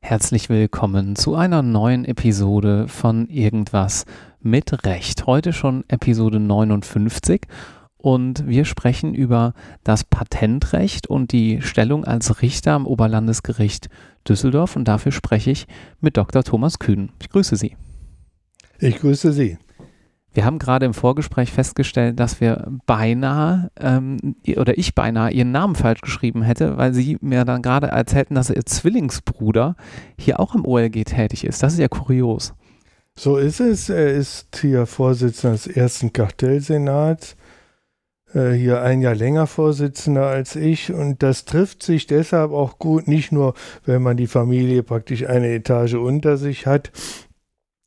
Herzlich willkommen zu einer neuen Episode von Irgendwas mit Recht. Heute schon Episode 59 und wir sprechen über das Patentrecht und die Stellung als Richter am Oberlandesgericht Düsseldorf und dafür spreche ich mit Dr. Thomas Kühn. Ich grüße Sie. Ich grüße Sie. Wir haben gerade im Vorgespräch festgestellt, dass wir beinahe ähm, oder ich beinahe ihren Namen falsch geschrieben hätte, weil Sie mir dann gerade erzählten, dass Ihr Zwillingsbruder hier auch im OLG tätig ist. Das ist ja kurios. So ist es. Er ist hier Vorsitzender des ersten Kartellsenats, äh, hier ein Jahr länger Vorsitzender als ich. Und das trifft sich deshalb auch gut, nicht nur, wenn man die Familie praktisch eine Etage unter sich hat,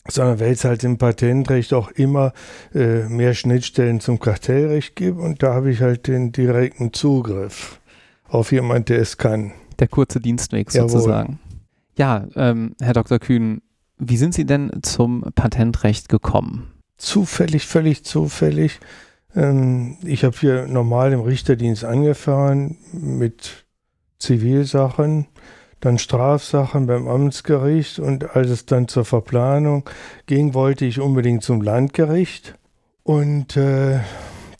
sondern weil es halt im Patentrecht auch immer äh, mehr Schnittstellen zum Kartellrecht gibt und da habe ich halt den direkten Zugriff auf jemand, der es kann. Der kurze Dienstweg sozusagen. Ja, ähm, Herr Dr. Kühn, wie sind Sie denn zum Patentrecht gekommen? Zufällig, völlig zufällig. Ähm, ich habe hier normal im Richterdienst angefahren mit Zivilsachen dann Strafsachen beim Amtsgericht und als es dann zur Verplanung ging, wollte ich unbedingt zum Landgericht und äh,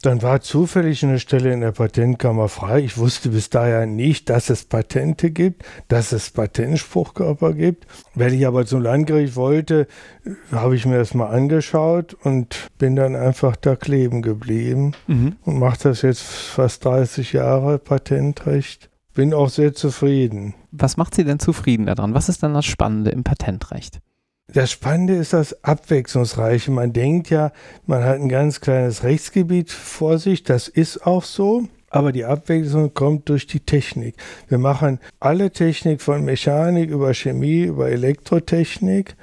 dann war zufällig eine Stelle in der Patentkammer frei. Ich wusste bis dahin nicht, dass es Patente gibt, dass es Patentspruchkörper gibt. Weil ich aber zum Landgericht wollte, habe ich mir das mal angeschaut und bin dann einfach da kleben geblieben mhm. und mache das jetzt fast 30 Jahre Patentrecht. Bin auch sehr zufrieden. Was macht Sie denn zufrieden daran? Was ist dann das Spannende im Patentrecht? Das Spannende ist das Abwechslungsreiche. Man denkt ja, man hat ein ganz kleines Rechtsgebiet vor sich. Das ist auch so. Aber die Abwechslung kommt durch die Technik. Wir machen alle Technik von Mechanik über Chemie, über Elektrotechnik.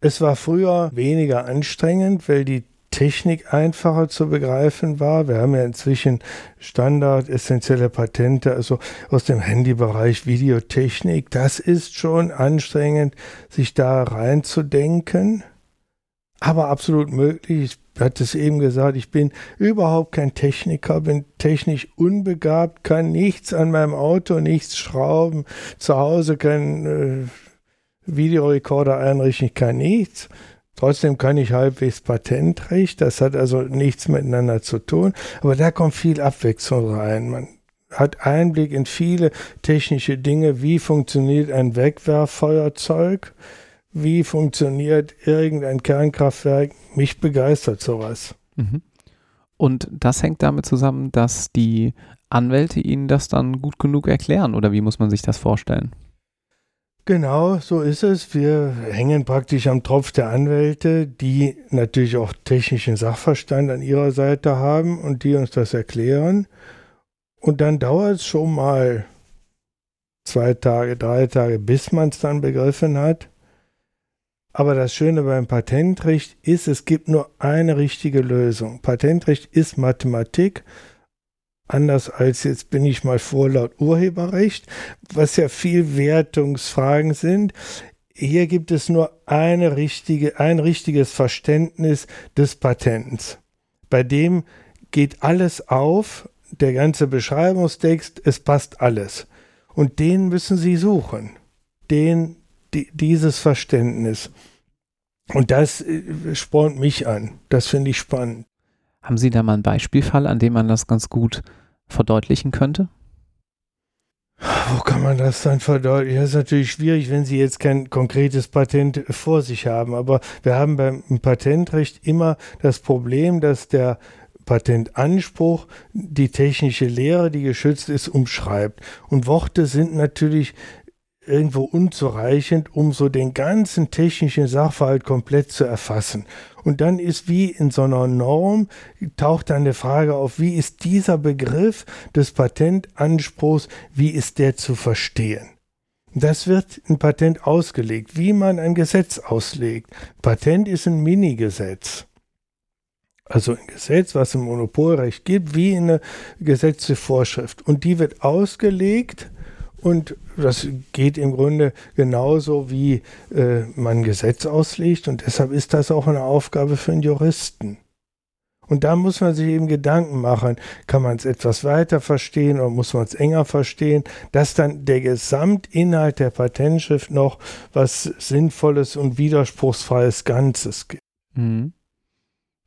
Es war früher weniger anstrengend, weil die Technik einfacher zu begreifen war. Wir haben ja inzwischen Standard, essentielle Patente, also aus dem Handybereich Videotechnik. Das ist schon anstrengend, sich da reinzudenken. Aber absolut möglich. Ich hatte es eben gesagt, ich bin überhaupt kein Techniker, bin technisch unbegabt, kann nichts an meinem Auto, nichts schrauben, zu Hause kein äh, Videorekorder einrichten, ich kann nichts. Trotzdem kann ich halbwegs Patentrecht, das hat also nichts miteinander zu tun, aber da kommt viel Abwechslung rein. Man hat Einblick in viele technische Dinge, wie funktioniert ein Wegwerffeuerzeug, wie funktioniert irgendein Kernkraftwerk. Mich begeistert sowas. Mhm. Und das hängt damit zusammen, dass die Anwälte Ihnen das dann gut genug erklären, oder wie muss man sich das vorstellen? Genau, so ist es. Wir hängen praktisch am Tropf der Anwälte, die natürlich auch technischen Sachverstand an ihrer Seite haben und die uns das erklären. Und dann dauert es schon mal zwei Tage, drei Tage, bis man es dann begriffen hat. Aber das Schöne beim Patentrecht ist, es gibt nur eine richtige Lösung. Patentrecht ist Mathematik anders als jetzt bin ich mal vor laut Urheberrecht, was ja viel Wertungsfragen sind. Hier gibt es nur eine richtige, ein richtiges Verständnis des Patents. Bei dem geht alles auf, der ganze Beschreibungstext, es passt alles. Und den müssen Sie suchen. Den, die, dieses Verständnis. Und das äh, spornt mich an. Das finde ich spannend. Haben Sie da mal einen Beispielfall, an dem man das ganz gut verdeutlichen könnte? Wo kann man das dann verdeutlichen? Das ist natürlich schwierig, wenn Sie jetzt kein konkretes Patent vor sich haben. Aber wir haben beim Patentrecht immer das Problem, dass der Patentanspruch die technische Lehre, die geschützt ist, umschreibt. Und Worte sind natürlich irgendwo unzureichend, um so den ganzen technischen Sachverhalt komplett zu erfassen. Und dann ist wie in so einer Norm, taucht dann die Frage auf, wie ist dieser Begriff des Patentanspruchs, wie ist der zu verstehen? Das wird ein Patent ausgelegt, wie man ein Gesetz auslegt. Patent ist ein Minigesetz. Also ein Gesetz, was im Monopolrecht gibt, wie eine gesetzliche Vorschrift. Und die wird ausgelegt und das geht im Grunde genauso, wie äh, man Gesetz auslegt. Und deshalb ist das auch eine Aufgabe für einen Juristen. Und da muss man sich eben Gedanken machen, kann man es etwas weiter verstehen oder muss man es enger verstehen, dass dann der Gesamtinhalt der Patentschrift noch was Sinnvolles und widerspruchsfreies Ganzes gibt. Mhm.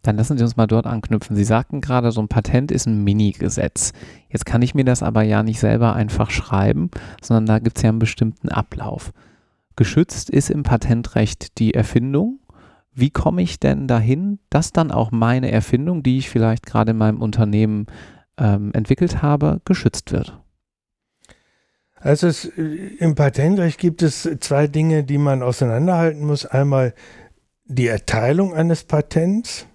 Dann lassen Sie uns mal dort anknüpfen. Sie sagten gerade, so ein Patent ist ein Mini-Gesetz. Jetzt kann ich mir das aber ja nicht selber einfach schreiben, sondern da gibt es ja einen bestimmten Ablauf. Geschützt ist im Patentrecht die Erfindung. Wie komme ich denn dahin, dass dann auch meine Erfindung, die ich vielleicht gerade in meinem Unternehmen ähm, entwickelt habe, geschützt wird? Also es, äh, im Patentrecht gibt es zwei Dinge, die man auseinanderhalten muss. Einmal die Erteilung eines Patents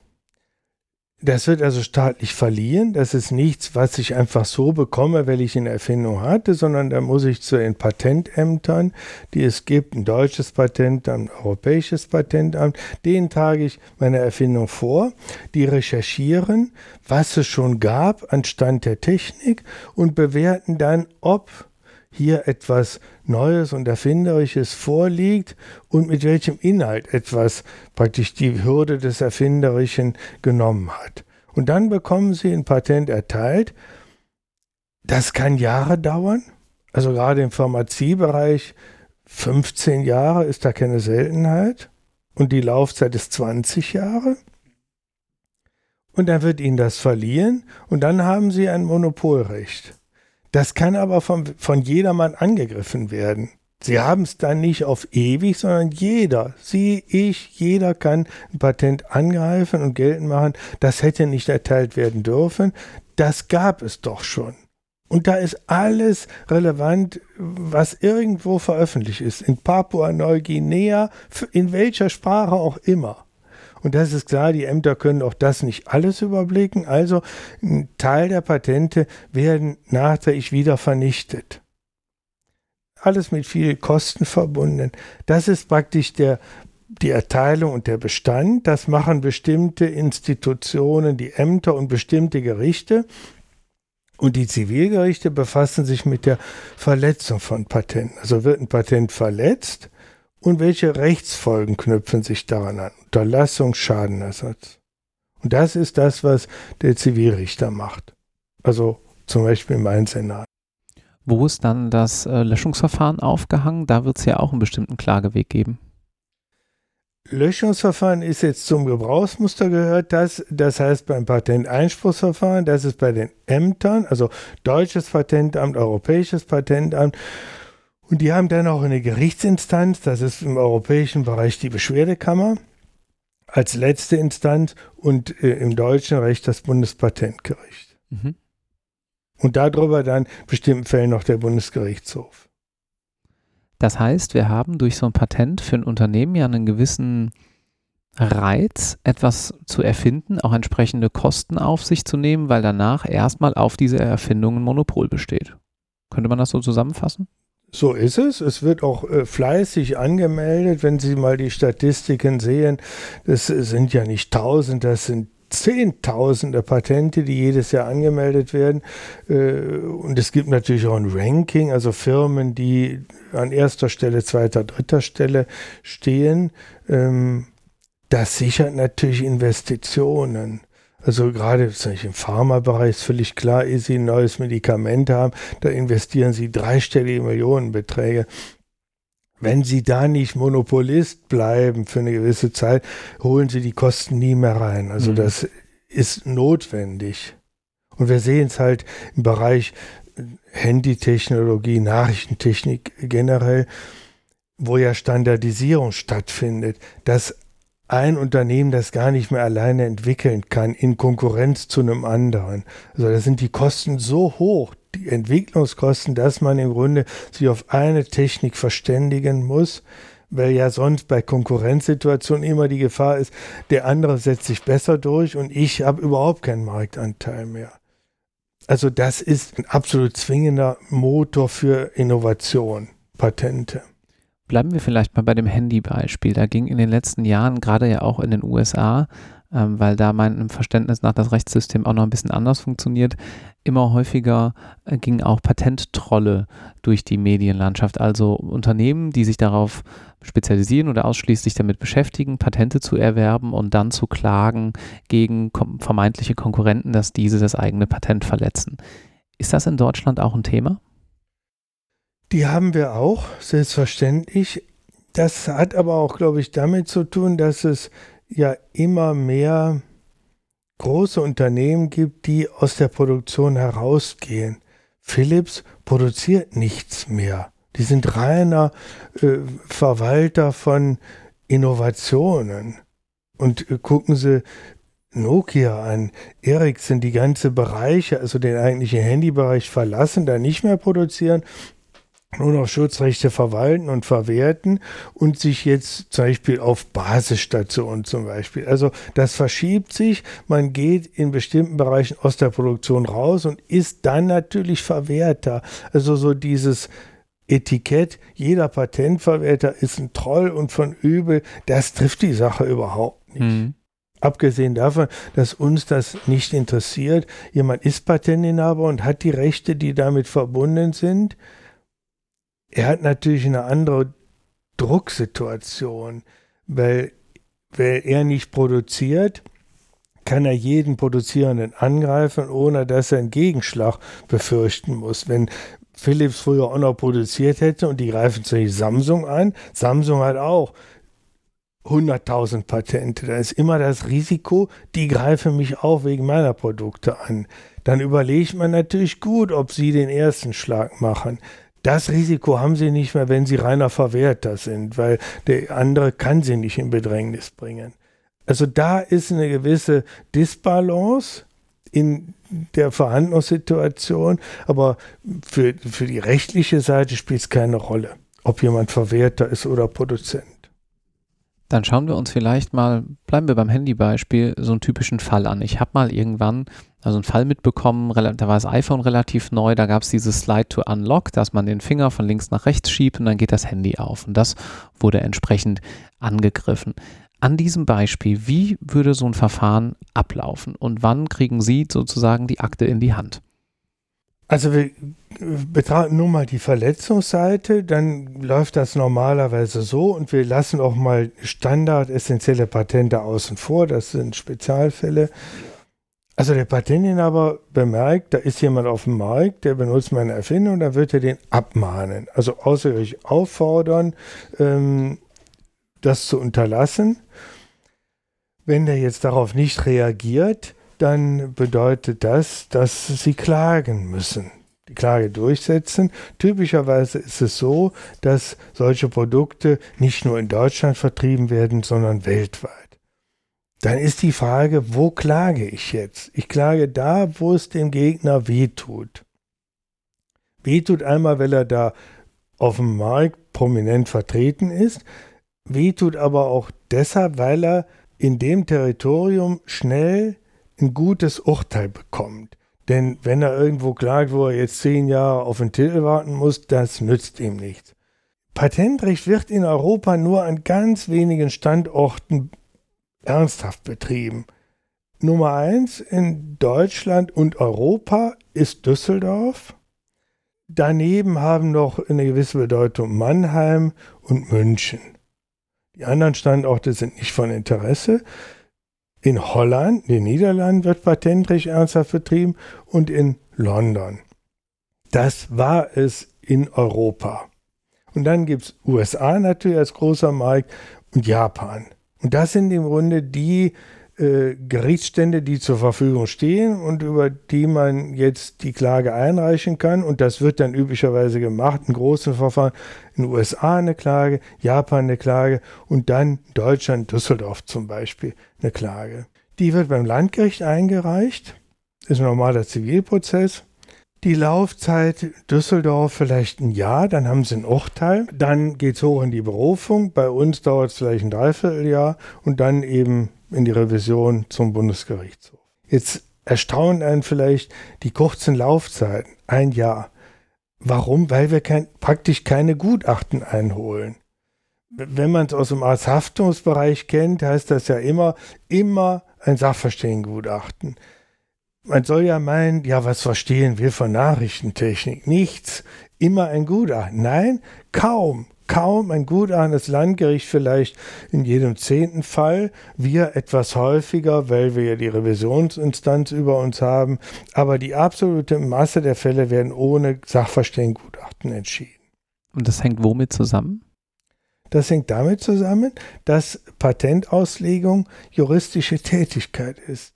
das wird also staatlich verliehen. Das ist nichts, was ich einfach so bekomme, weil ich eine Erfindung hatte, sondern da muss ich zu den Patentämtern, die es gibt, ein deutsches Patentamt, ein europäisches Patentamt, denen trage ich meine Erfindung vor. Die recherchieren, was es schon gab an Stand der Technik und bewerten dann, ob hier etwas Neues und Erfinderisches vorliegt und mit welchem Inhalt etwas praktisch die Hürde des Erfinderischen genommen hat. Und dann bekommen Sie ein Patent erteilt. Das kann Jahre dauern. Also gerade im Pharmaziebereich 15 Jahre ist da keine Seltenheit. Und die Laufzeit ist 20 Jahre. Und dann wird Ihnen das verliehen und dann haben Sie ein Monopolrecht. Das kann aber von, von jedermann angegriffen werden. Sie haben es dann nicht auf ewig, sondern jeder, Sie, ich, jeder kann ein Patent angreifen und geltend machen. Das hätte nicht erteilt werden dürfen. Das gab es doch schon. Und da ist alles relevant, was irgendwo veröffentlicht ist. In Papua-Neuguinea, in welcher Sprache auch immer. Und das ist klar, die Ämter können auch das nicht alles überblicken. Also ein Teil der Patente werden nachträglich wieder vernichtet. Alles mit vielen Kosten verbunden. Das ist praktisch der, die Erteilung und der Bestand. Das machen bestimmte Institutionen, die Ämter und bestimmte Gerichte. Und die Zivilgerichte befassen sich mit der Verletzung von Patenten. Also wird ein Patent verletzt, und welche Rechtsfolgen knüpfen sich daran an? Unterlassung, Schadenersatz. Und das ist das, was der Zivilrichter macht. Also zum Beispiel mein Senat. Wo ist dann das äh, Löschungsverfahren aufgehangen? Da wird es ja auch einen bestimmten Klageweg geben. Löschungsverfahren ist jetzt zum Gebrauchsmuster gehört das. Das heißt beim Patenteinspruchsverfahren, das ist bei den Ämtern, also deutsches Patentamt, europäisches Patentamt und die haben dann auch eine Gerichtsinstanz, das ist im europäischen Bereich die Beschwerdekammer, als letzte Instanz und äh, im deutschen Recht das Bundespatentgericht. Mhm. Und darüber dann bestimmten Fällen noch der Bundesgerichtshof. Das heißt, wir haben durch so ein Patent für ein Unternehmen ja einen gewissen Reiz, etwas zu erfinden, auch entsprechende Kosten auf sich zu nehmen, weil danach erstmal auf diese Erfindung ein Monopol besteht. Könnte man das so zusammenfassen? So ist es. Es wird auch äh, fleißig angemeldet. Wenn Sie mal die Statistiken sehen, das sind ja nicht tausend, das sind Zehntausende Patente, die jedes Jahr angemeldet werden. Äh, und es gibt natürlich auch ein Ranking, also Firmen, die an erster Stelle, zweiter, dritter Stelle stehen. Ähm, das sichert natürlich Investitionen. Also gerade im Pharmabereich ist völlig klar, ehe Sie ein neues Medikament haben, da investieren Sie dreistellige Millionenbeträge. Wenn Sie da nicht Monopolist bleiben für eine gewisse Zeit, holen Sie die Kosten nie mehr rein. Also mhm. das ist notwendig. Und wir sehen es halt im Bereich Handytechnologie, Nachrichtentechnik generell, wo ja Standardisierung stattfindet, dass ein Unternehmen das gar nicht mehr alleine entwickeln kann in Konkurrenz zu einem anderen. Also da sind die Kosten so hoch, die Entwicklungskosten, dass man im Grunde sich auf eine Technik verständigen muss, weil ja sonst bei Konkurrenzsituationen immer die Gefahr ist, der andere setzt sich besser durch und ich habe überhaupt keinen Marktanteil mehr. Also das ist ein absolut zwingender Motor für Innovation, Patente. Bleiben wir vielleicht mal bei dem Handy-Beispiel. Da ging in den letzten Jahren, gerade ja auch in den USA, ähm, weil da meinem Verständnis nach das Rechtssystem auch noch ein bisschen anders funktioniert. Immer häufiger äh, gingen auch Patenttrolle durch die Medienlandschaft, also Unternehmen, die sich darauf spezialisieren oder ausschließlich damit beschäftigen, Patente zu erwerben und dann zu klagen gegen vermeintliche Konkurrenten, dass diese das eigene Patent verletzen. Ist das in Deutschland auch ein Thema? Die haben wir auch, selbstverständlich. Das hat aber auch, glaube ich, damit zu tun, dass es ja immer mehr große Unternehmen gibt, die aus der Produktion herausgehen. Philips produziert nichts mehr. Die sind reiner äh, Verwalter von Innovationen. Und äh, gucken Sie Nokia an, Ericsson, die ganze Bereiche, also den eigentlichen Handybereich verlassen, da nicht mehr produzieren nur noch Schutzrechte verwalten und verwerten und sich jetzt zum Beispiel auf Basisstationen zum Beispiel. Also das verschiebt sich, man geht in bestimmten Bereichen aus der Produktion raus und ist dann natürlich Verwerter. Also so dieses Etikett, jeder Patentverwerter ist ein Troll und von übel, das trifft die Sache überhaupt nicht. Mhm. Abgesehen davon, dass uns das nicht interessiert, jemand ist Patentinhaber und hat die Rechte, die damit verbunden sind er hat natürlich eine andere Drucksituation, weil, weil er nicht produziert, kann er jeden Produzierenden angreifen, ohne dass er einen Gegenschlag befürchten muss. Wenn Philips früher auch noch produziert hätte und die greifen sich Samsung an, Samsung hat auch 100.000 Patente. Da ist immer das Risiko, die greifen mich auch wegen meiner Produkte an. Dann überlegt man natürlich gut, ob sie den ersten Schlag machen. Das Risiko haben sie nicht mehr, wenn sie reiner Verwerter sind, weil der andere kann sie nicht in Bedrängnis bringen. Also da ist eine gewisse Disbalance in der Verhandlungssituation, aber für, für die rechtliche Seite spielt es keine Rolle, ob jemand Verwerter ist oder Produzent. Dann schauen wir uns vielleicht mal, bleiben wir beim Handybeispiel, so einen typischen Fall an. Ich habe mal irgendwann also einen Fall mitbekommen, da war das iPhone relativ neu, da gab es dieses Slide to Unlock, dass man den Finger von links nach rechts schiebt und dann geht das Handy auf. Und das wurde entsprechend angegriffen. An diesem Beispiel, wie würde so ein Verfahren ablaufen und wann kriegen Sie sozusagen die Akte in die Hand? Also wir betrachten nur mal die Verletzungsseite, dann läuft das normalerweise so und wir lassen auch mal Standard essentielle Patente außen vor, das sind Spezialfälle. Also der Patentinhaber bemerkt, da ist jemand auf dem Markt, der benutzt meine Erfindung, dann wird er den abmahnen. Also außergerichtlich auffordern, ähm, das zu unterlassen. Wenn der jetzt darauf nicht reagiert, dann bedeutet das, dass sie klagen müssen, die Klage durchsetzen. Typischerweise ist es so, dass solche Produkte nicht nur in Deutschland vertrieben werden, sondern weltweit. Dann ist die Frage, wo klage ich jetzt? Ich klage da, wo es dem Gegner wehtut. Wehtut einmal, weil er da auf dem Markt prominent vertreten ist, wehtut aber auch deshalb, weil er in dem Territorium schnell ein gutes Urteil bekommt. Denn wenn er irgendwo klagt, wo er jetzt zehn Jahre auf den Titel warten muss, das nützt ihm nichts. Patentrecht wird in Europa nur an ganz wenigen Standorten ernsthaft betrieben. Nummer eins in Deutschland und Europa ist Düsseldorf. Daneben haben noch eine gewisse Bedeutung Mannheim und München. Die anderen Standorte sind nicht von Interesse. In Holland, den Niederlanden, wird Patentrecht ernsthaft betrieben und in London. Das war es in Europa. Und dann gibt es USA natürlich als großer Markt und Japan. Und das sind im Grunde die äh, Gerichtsstände, die zur Verfügung stehen und über die man jetzt die Klage einreichen kann. Und das wird dann üblicherweise gemacht in großen Verfahren. In den USA eine Klage, Japan eine Klage und dann Deutschland, Düsseldorf zum Beispiel eine Klage. Die wird beim Landgericht eingereicht. Das ist ein normaler Zivilprozess. Die Laufzeit Düsseldorf vielleicht ein Jahr, dann haben sie ein Urteil, dann geht es hoch in die Berufung, bei uns dauert es vielleicht ein Dreivierteljahr und dann eben in die Revision zum Bundesgerichtshof. Jetzt erstaunen einen vielleicht die kurzen Laufzeiten, ein Jahr. Warum? Weil wir kein, praktisch keine Gutachten einholen. wenn man es aus dem Arzthaftungsbereich kennt, heißt das ja immer, immer ein Sachverständigengutachten. Man soll ja meinen, ja, was verstehen wir von Nachrichtentechnik? Nichts. Immer ein Gutachten. Nein, kaum, kaum ein Gutachten. Das Landgericht vielleicht in jedem zehnten Fall. Wir etwas häufiger, weil wir ja die Revisionsinstanz über uns haben. Aber die absolute Masse der Fälle werden ohne Sachverständigengutachten entschieden. Und das hängt womit zusammen? Das hängt damit zusammen, dass Patentauslegung juristische Tätigkeit ist.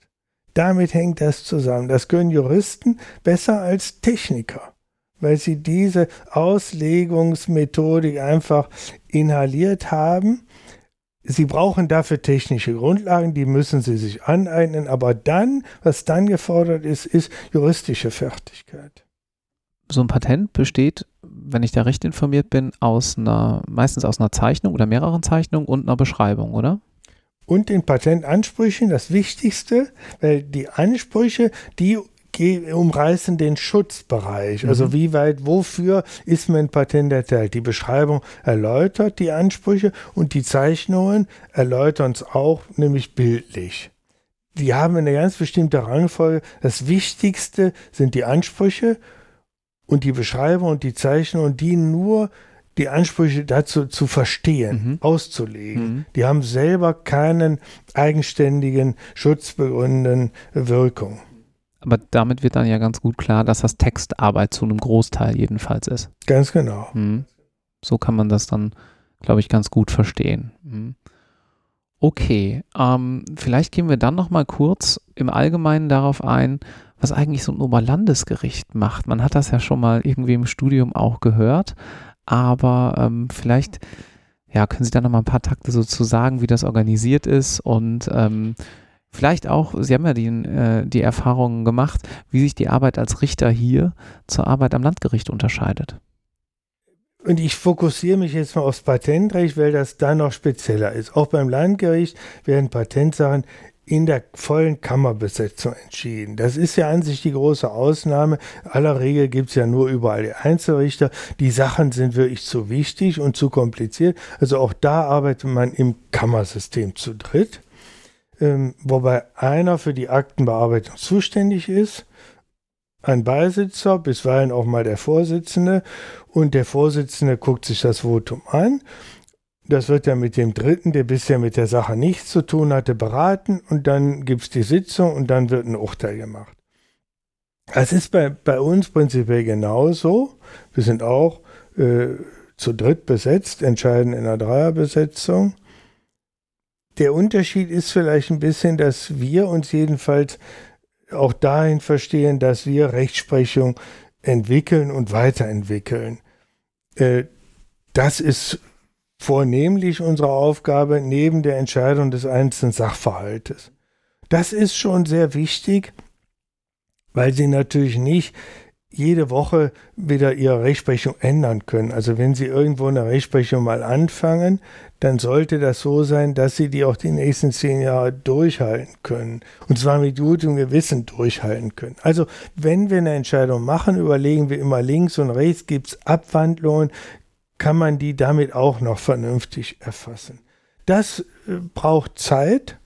Damit hängt das zusammen. Das können Juristen besser als Techniker, weil sie diese Auslegungsmethodik einfach inhaliert haben. Sie brauchen dafür technische Grundlagen, die müssen sie sich aneignen, aber dann, was dann gefordert ist, ist juristische Fertigkeit. So ein Patent besteht wenn ich da recht informiert bin, aus einer, meistens aus einer Zeichnung oder mehreren Zeichnungen und einer Beschreibung, oder? Und den Patentansprüchen das Wichtigste, weil die Ansprüche, die umreißen den Schutzbereich. Also mhm. wie weit, wofür ist mein Patent erteilt? Die Beschreibung erläutert die Ansprüche und die Zeichnungen erläutern es auch, nämlich bildlich. Die haben eine ganz bestimmte Rangfolge. Das Wichtigste sind die Ansprüche und die Beschreibung und die Zeichnung dienen nur die Ansprüche dazu zu verstehen, mhm. auszulegen. Mhm. Die haben selber keinen eigenständigen, schutzbegründenden Wirkung. Aber damit wird dann ja ganz gut klar, dass das Textarbeit zu einem Großteil jedenfalls ist. Ganz genau. Mhm. So kann man das dann, glaube ich, ganz gut verstehen. Mhm. Okay, ähm, vielleicht gehen wir dann noch mal kurz im Allgemeinen darauf ein, was eigentlich so ein Oberlandesgericht macht. Man hat das ja schon mal irgendwie im Studium auch gehört, aber ähm, vielleicht ja, können Sie da noch mal ein paar Takte so zu sagen, wie das organisiert ist und ähm, vielleicht auch, Sie haben ja die, äh, die Erfahrungen gemacht, wie sich die Arbeit als Richter hier zur Arbeit am Landgericht unterscheidet. Und ich fokussiere mich jetzt mal aufs Patentrecht, weil das da noch spezieller ist. Auch beim Landgericht werden Patentsachen in der vollen Kammerbesetzung entschieden. Das ist ja an sich die große Ausnahme. Aller Regel gibt es ja nur überall die Einzelrichter. Die Sachen sind wirklich zu wichtig und zu kompliziert. Also auch da arbeitet man im Kammersystem zu dritt, ähm, wobei einer für die Aktenbearbeitung zuständig ist, ein Beisitzer, bisweilen auch mal der Vorsitzende, und der Vorsitzende guckt sich das Votum an das wird ja mit dem Dritten, der bisher mit der Sache nichts zu tun hatte, beraten und dann gibt es die Sitzung und dann wird ein Urteil gemacht. Das ist bei, bei uns prinzipiell genauso. Wir sind auch äh, zu dritt besetzt, entscheiden in einer Dreierbesetzung. Der Unterschied ist vielleicht ein bisschen, dass wir uns jedenfalls auch dahin verstehen, dass wir Rechtsprechung entwickeln und weiterentwickeln. Äh, das ist vornehmlich unsere Aufgabe neben der Entscheidung des einzelnen Sachverhaltes. Das ist schon sehr wichtig, weil sie natürlich nicht jede Woche wieder ihre Rechtsprechung ändern können. Also wenn Sie irgendwo eine Rechtsprechung mal anfangen, dann sollte das so sein, dass Sie die auch die nächsten zehn Jahre durchhalten können. Und zwar mit gutem Gewissen durchhalten können. Also wenn wir eine Entscheidung machen, überlegen wir immer links und rechts, gibt es Abwandlungen, kann man die damit auch noch vernünftig erfassen. Das äh, braucht Zeit.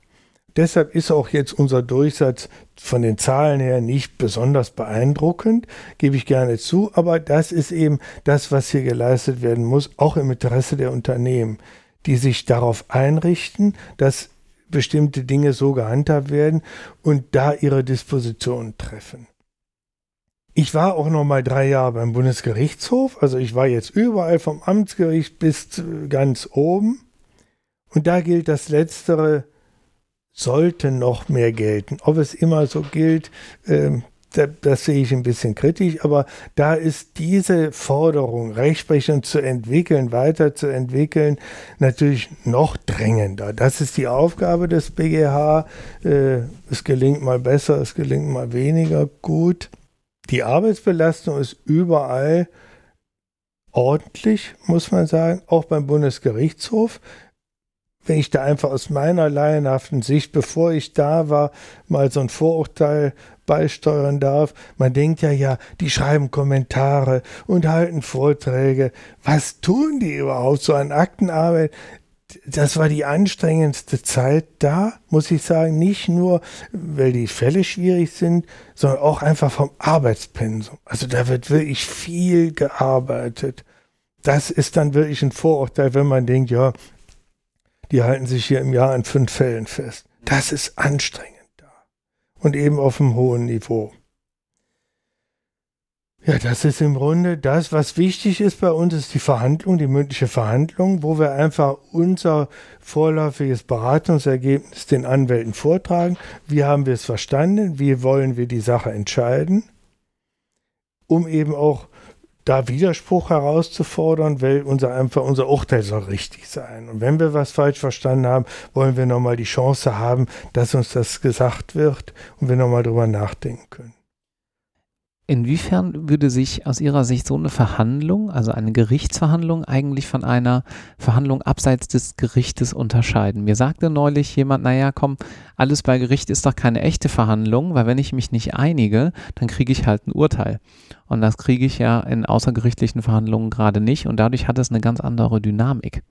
Deshalb ist auch jetzt unser Durchsatz von den Zahlen her nicht besonders beeindruckend, gebe ich gerne zu, aber das ist eben das, was hier geleistet werden muss, auch im Interesse der Unternehmen, die sich darauf einrichten, dass bestimmte Dinge so gehandhabt werden und da ihre Dispositionen treffen. Ich war auch noch mal drei Jahre beim Bundesgerichtshof. Also ich war jetzt überall vom Amtsgericht bis ganz oben. Und da gilt das Letztere, sollte noch mehr gelten. Ob es immer so gilt, äh, das, das sehe ich ein bisschen kritisch, aber da ist diese Forderung, Rechtsprechung zu entwickeln, weiterzuentwickeln, natürlich noch drängender. Das ist die Aufgabe des BGH. Äh, es gelingt mal besser, es gelingt mal weniger gut. Die Arbeitsbelastung ist überall ordentlich, muss man sagen, auch beim Bundesgerichtshof, wenn ich da einfach aus meiner laienhaften Sicht, bevor ich da war, mal so ein Vorurteil beisteuern darf. Man denkt ja, ja, die schreiben Kommentare und halten Vorträge. Was tun die überhaupt so an Aktenarbeit? Das war die anstrengendste Zeit da, muss ich sagen. Nicht nur, weil die Fälle schwierig sind, sondern auch einfach vom Arbeitspensum. Also da wird wirklich viel gearbeitet. Das ist dann wirklich ein Vorurteil, wenn man denkt, ja, die halten sich hier im Jahr an fünf Fällen fest. Das ist anstrengend da. Und eben auf einem hohen Niveau. Ja, das ist im Grunde das, was wichtig ist bei uns, ist die Verhandlung, die mündliche Verhandlung, wo wir einfach unser vorläufiges Beratungsergebnis den Anwälten vortragen. Wie haben wir es verstanden? Wie wollen wir die Sache entscheiden? Um eben auch da Widerspruch herauszufordern, weil unser einfach unser Urteil soll richtig sein. Und wenn wir was falsch verstanden haben, wollen wir nochmal die Chance haben, dass uns das gesagt wird und wir nochmal drüber nachdenken können. Inwiefern würde sich aus Ihrer Sicht so eine Verhandlung, also eine Gerichtsverhandlung, eigentlich von einer Verhandlung abseits des Gerichtes unterscheiden? Mir sagte neulich jemand, naja, komm, alles bei Gericht ist doch keine echte Verhandlung, weil wenn ich mich nicht einige, dann kriege ich halt ein Urteil. Und das kriege ich ja in außergerichtlichen Verhandlungen gerade nicht und dadurch hat es eine ganz andere Dynamik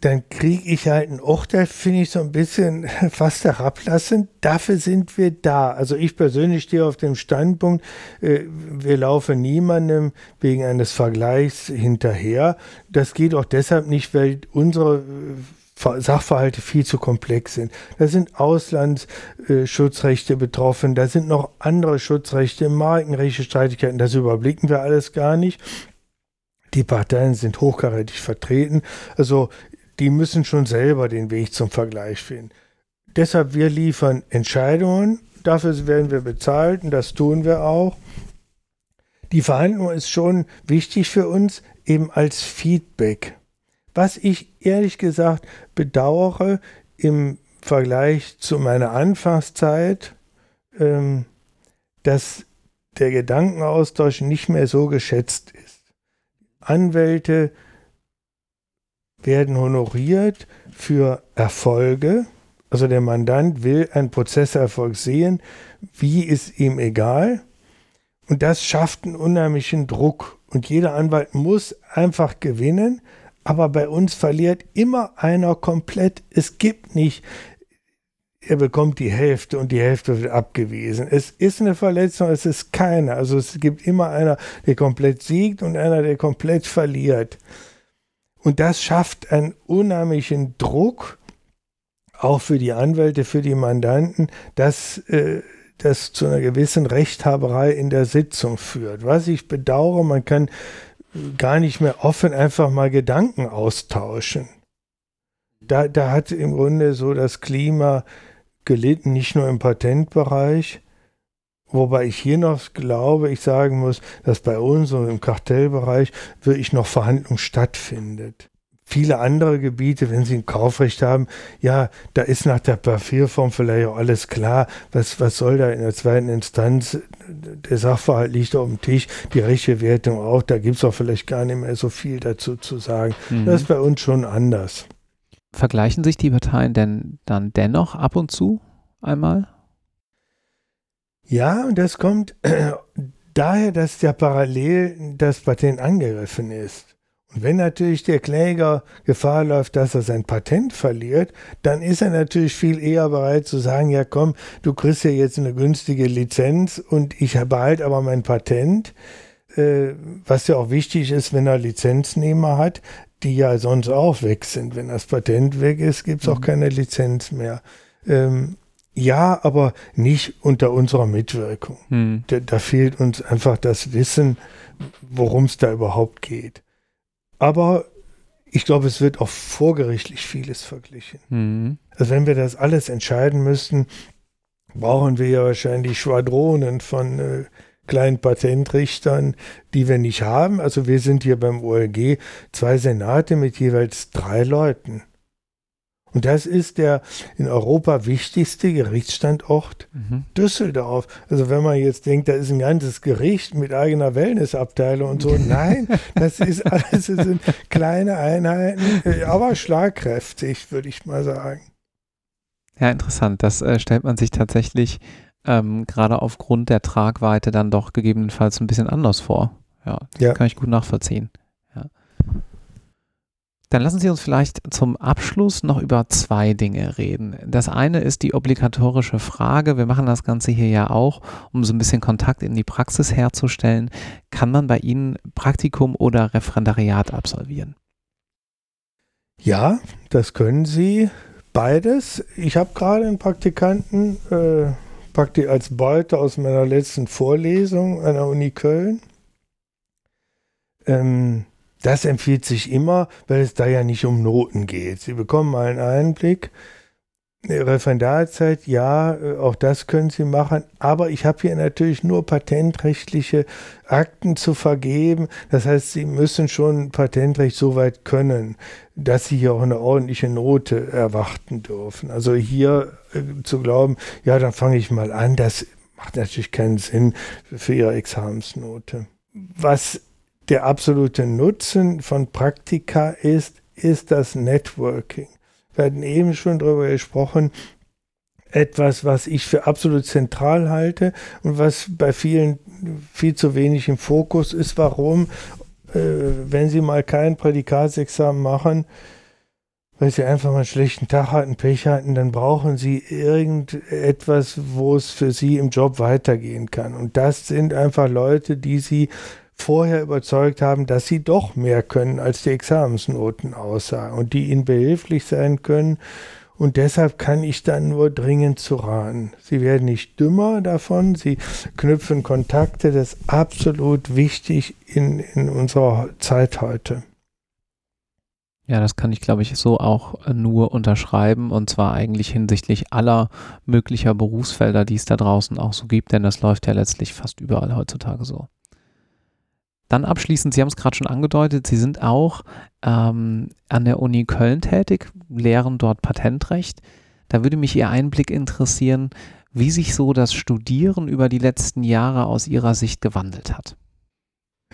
dann kriege ich halt ein Urteil, finde ich so ein bisschen fast herablassend. Dafür sind wir da. Also ich persönlich stehe auf dem Standpunkt, äh, wir laufen niemandem wegen eines Vergleichs hinterher. Das geht auch deshalb nicht, weil unsere äh, Sachverhalte viel zu komplex sind. Da sind Auslandsschutzrechte betroffen, da sind noch andere Schutzrechte, Markenrechte, Streitigkeiten, das überblicken wir alles gar nicht. Die Parteien sind hochkarätig vertreten. Also die müssen schon selber den Weg zum Vergleich finden. Deshalb wir liefern Entscheidungen, dafür werden wir bezahlt und das tun wir auch. Die Verhandlung ist schon wichtig für uns, eben als Feedback. Was ich ehrlich gesagt bedauere im Vergleich zu meiner Anfangszeit, ähm, dass der Gedankenaustausch nicht mehr so geschätzt ist. Anwälte werden honoriert für Erfolge. Also der Mandant will einen Prozesserfolg sehen, wie ist ihm egal. Und das schafft einen unheimlichen Druck. Und jeder Anwalt muss einfach gewinnen. Aber bei uns verliert immer einer komplett. Es gibt nicht, er bekommt die Hälfte und die Hälfte wird abgewiesen. Es ist eine Verletzung, es ist keine. Also es gibt immer einer, der komplett siegt und einer, der komplett verliert. Und das schafft einen unheimlichen Druck, auch für die Anwälte, für die Mandanten, dass äh, das zu einer gewissen Rechthaberei in der Sitzung führt. Was ich bedauere, man kann gar nicht mehr offen einfach mal Gedanken austauschen. Da, da hat im Grunde so das Klima gelitten, nicht nur im Patentbereich, Wobei ich hier noch glaube, ich sagen muss, dass bei uns und im Kartellbereich wirklich noch Verhandlung stattfindet. Viele andere Gebiete, wenn sie ein Kaufrecht haben, ja, da ist nach der Papierform vielleicht auch alles klar. Was, was soll da in der zweiten Instanz? Der Sachverhalt liegt auf dem Tisch, die rechte Wertung auch. Da gibt es auch vielleicht gar nicht mehr so viel dazu zu sagen. Mhm. Das ist bei uns schon anders. Vergleichen sich die Parteien denn dann dennoch ab und zu einmal? Ja, und das kommt daher, dass ja parallel das Patent angegriffen ist. Und wenn natürlich der Kläger Gefahr läuft, dass er sein Patent verliert, dann ist er natürlich viel eher bereit zu sagen, ja komm, du kriegst ja jetzt eine günstige Lizenz und ich behalte aber mein Patent, äh, was ja auch wichtig ist, wenn er Lizenznehmer hat, die ja sonst auch weg sind. Wenn das Patent weg ist, gibt es auch mhm. keine Lizenz mehr. Ähm, ja, aber nicht unter unserer Mitwirkung. Hm. Da, da, fehlt uns einfach das Wissen, worum es da überhaupt geht. Aber ich glaube, es wird auch vorgerichtlich vieles verglichen. Hm. Also wenn wir das alles entscheiden müssten, brauchen wir ja wahrscheinlich Schwadronen von äh, kleinen Patentrichtern, die wir nicht haben. Also wir sind hier beim OLG zwei Senate mit jeweils drei Leuten. Und das ist der in Europa wichtigste Gerichtsstandort mhm. Düsseldorf. Also wenn man jetzt denkt, da ist ein ganzes Gericht mit eigener Wellnessabteilung und so. Nein, das ist alles das sind kleine Einheiten, äh, aber schlagkräftig, würde ich mal sagen. Ja, interessant. Das äh, stellt man sich tatsächlich ähm, gerade aufgrund der Tragweite dann doch gegebenenfalls ein bisschen anders vor. Ja, das ja. kann ich gut nachvollziehen. Dann lassen Sie uns vielleicht zum Abschluss noch über zwei Dinge reden. Das eine ist die obligatorische Frage, wir machen das Ganze hier ja auch, um so ein bisschen Kontakt in die Praxis herzustellen. Kann man bei Ihnen Praktikum oder Referendariat absolvieren? Ja, das können Sie. Beides. Ich habe gerade einen Praktikanten äh, als Beute aus meiner letzten Vorlesung an der Uni Köln. Ähm, das empfiehlt sich immer, weil es da ja nicht um Noten geht. Sie bekommen mal einen Einblick. Referendarzeit, ja, äh, auch das können Sie machen, aber ich habe hier natürlich nur patentrechtliche Akten zu vergeben. Das heißt, Sie müssen schon Patentrecht so weit können, dass Sie hier auch eine ordentliche Note erwarten dürfen. Also hier äh, zu glauben, ja, dann fange ich mal an, das macht natürlich keinen Sinn für Ihre Examensnote. Was der absolute Nutzen von Praktika ist, ist das Networking. Wir hatten eben schon darüber gesprochen, etwas, was ich für absolut zentral halte und was bei vielen viel zu wenig im Fokus ist. Warum? Äh, wenn Sie mal kein Prädikatsexamen machen, weil Sie einfach mal einen schlechten Tag hatten, Pech hatten, dann brauchen Sie irgendetwas, wo es für Sie im Job weitergehen kann. Und das sind einfach Leute, die Sie vorher überzeugt haben, dass sie doch mehr können, als die Examensnoten aussagen und die ihnen behilflich sein können. Und deshalb kann ich dann nur dringend zu raten. Sie werden nicht dümmer davon, sie knüpfen Kontakte, das ist absolut wichtig in, in unserer Zeit heute. Ja, das kann ich, glaube ich, so auch nur unterschreiben und zwar eigentlich hinsichtlich aller möglicher Berufsfelder, die es da draußen auch so gibt, denn das läuft ja letztlich fast überall heutzutage so. Dann abschließend, Sie haben es gerade schon angedeutet, Sie sind auch ähm, an der Uni Köln tätig, lehren dort Patentrecht. Da würde mich Ihr Einblick interessieren, wie sich so das Studieren über die letzten Jahre aus Ihrer Sicht gewandelt hat.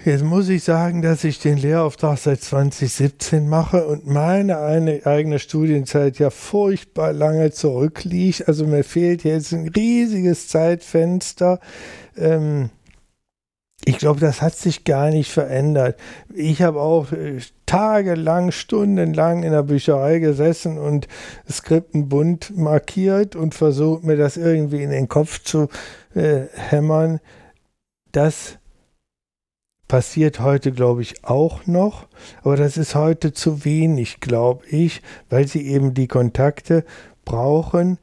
Jetzt muss ich sagen, dass ich den Lehrauftrag seit 2017 mache und meine eine, eigene Studienzeit ja furchtbar lange zurückliegt. Also mir fehlt jetzt ein riesiges Zeitfenster. Ähm, ich glaube, das hat sich gar nicht verändert. Ich habe auch äh, tagelang, stundenlang in der Bücherei gesessen und Skripten bunt markiert und versucht, mir das irgendwie in den Kopf zu äh, hämmern. Das passiert heute, glaube ich, auch noch, aber das ist heute zu wenig, glaube ich, weil sie eben die Kontakte brauchen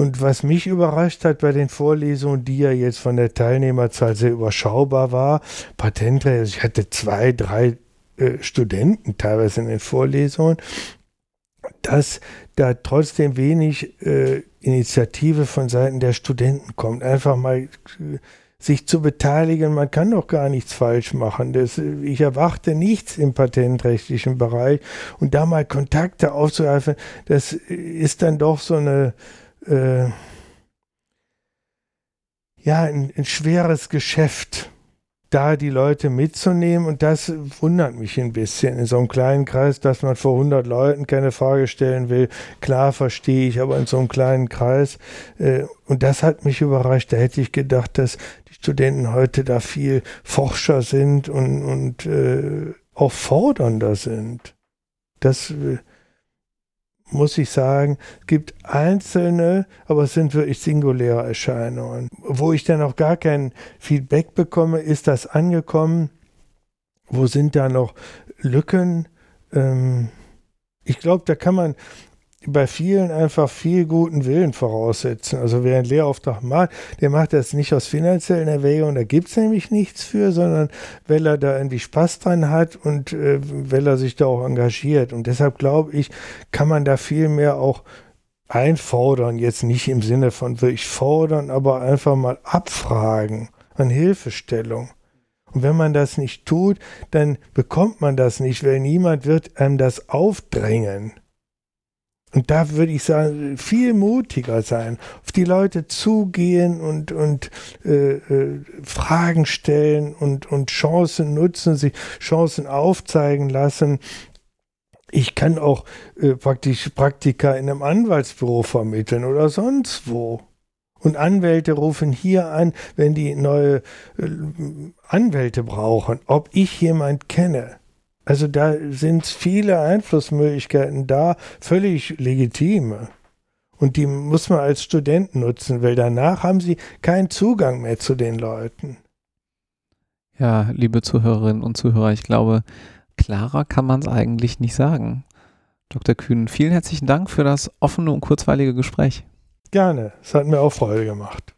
und was mich überrascht hat bei den Vorlesungen, die ja jetzt von der Teilnehmerzahl sehr überschaubar war, Patentrecht, also ich hatte zwei, drei äh, Studenten teilweise in den Vorlesungen, dass da trotzdem wenig äh, Initiative von Seiten der Studenten kommt. Einfach mal äh, sich zu beteiligen, man kann doch gar nichts falsch machen. Das, ich erwarte nichts im patentrechtlichen Bereich und da mal Kontakte aufzugreifen, das ist dann doch so eine äh, ja, ein, ein schweres Geschäft, da die Leute mitzunehmen. Und das wundert mich ein bisschen in so einem kleinen Kreis, dass man vor 100 Leuten keine Frage stellen will. Klar verstehe ich, aber in so einem kleinen Kreis. Äh, und das hat mich überrascht. Da hätte ich gedacht, dass die Studenten heute da viel Forscher sind und, und äh, auch fordernder sind. Das äh, muss ich sagen, es gibt einzelne, aber es sind wirklich singuläre Erscheinungen. Wo ich dann auch gar kein Feedback bekomme, ist das angekommen? Wo sind da noch Lücken? Ähm, ich glaube, da kann man bei vielen einfach viel guten Willen voraussetzen. Also wer einen Lehrauftrag macht, der macht das nicht aus finanziellen Erwägungen, da gibt es nämlich nichts für, sondern weil er da irgendwie Spaß dran hat und äh, weil er sich da auch engagiert. Und deshalb glaube ich, kann man da viel mehr auch einfordern, jetzt nicht im Sinne von wirklich fordern, aber einfach mal abfragen an Hilfestellung. Und wenn man das nicht tut, dann bekommt man das nicht, weil niemand wird einem das aufdrängen. Und da würde ich sagen, viel mutiger sein, auf die Leute zugehen und, und äh, äh, Fragen stellen und, und Chancen nutzen, sich Chancen aufzeigen lassen. Ich kann auch äh, praktisch Praktika in einem Anwaltsbüro vermitteln oder sonst wo. Und Anwälte rufen hier an, wenn die neue äh, Anwälte brauchen, ob ich jemand kenne. Also da sind viele Einflussmöglichkeiten da, völlig legitime. Und die muss man als Student nutzen, weil danach haben sie keinen Zugang mehr zu den Leuten. Ja, liebe Zuhörerinnen und Zuhörer, ich glaube, klarer kann man es eigentlich nicht sagen. Dr. Kühn, vielen herzlichen Dank für das offene und kurzweilige Gespräch. Gerne, es hat mir auch Freude gemacht.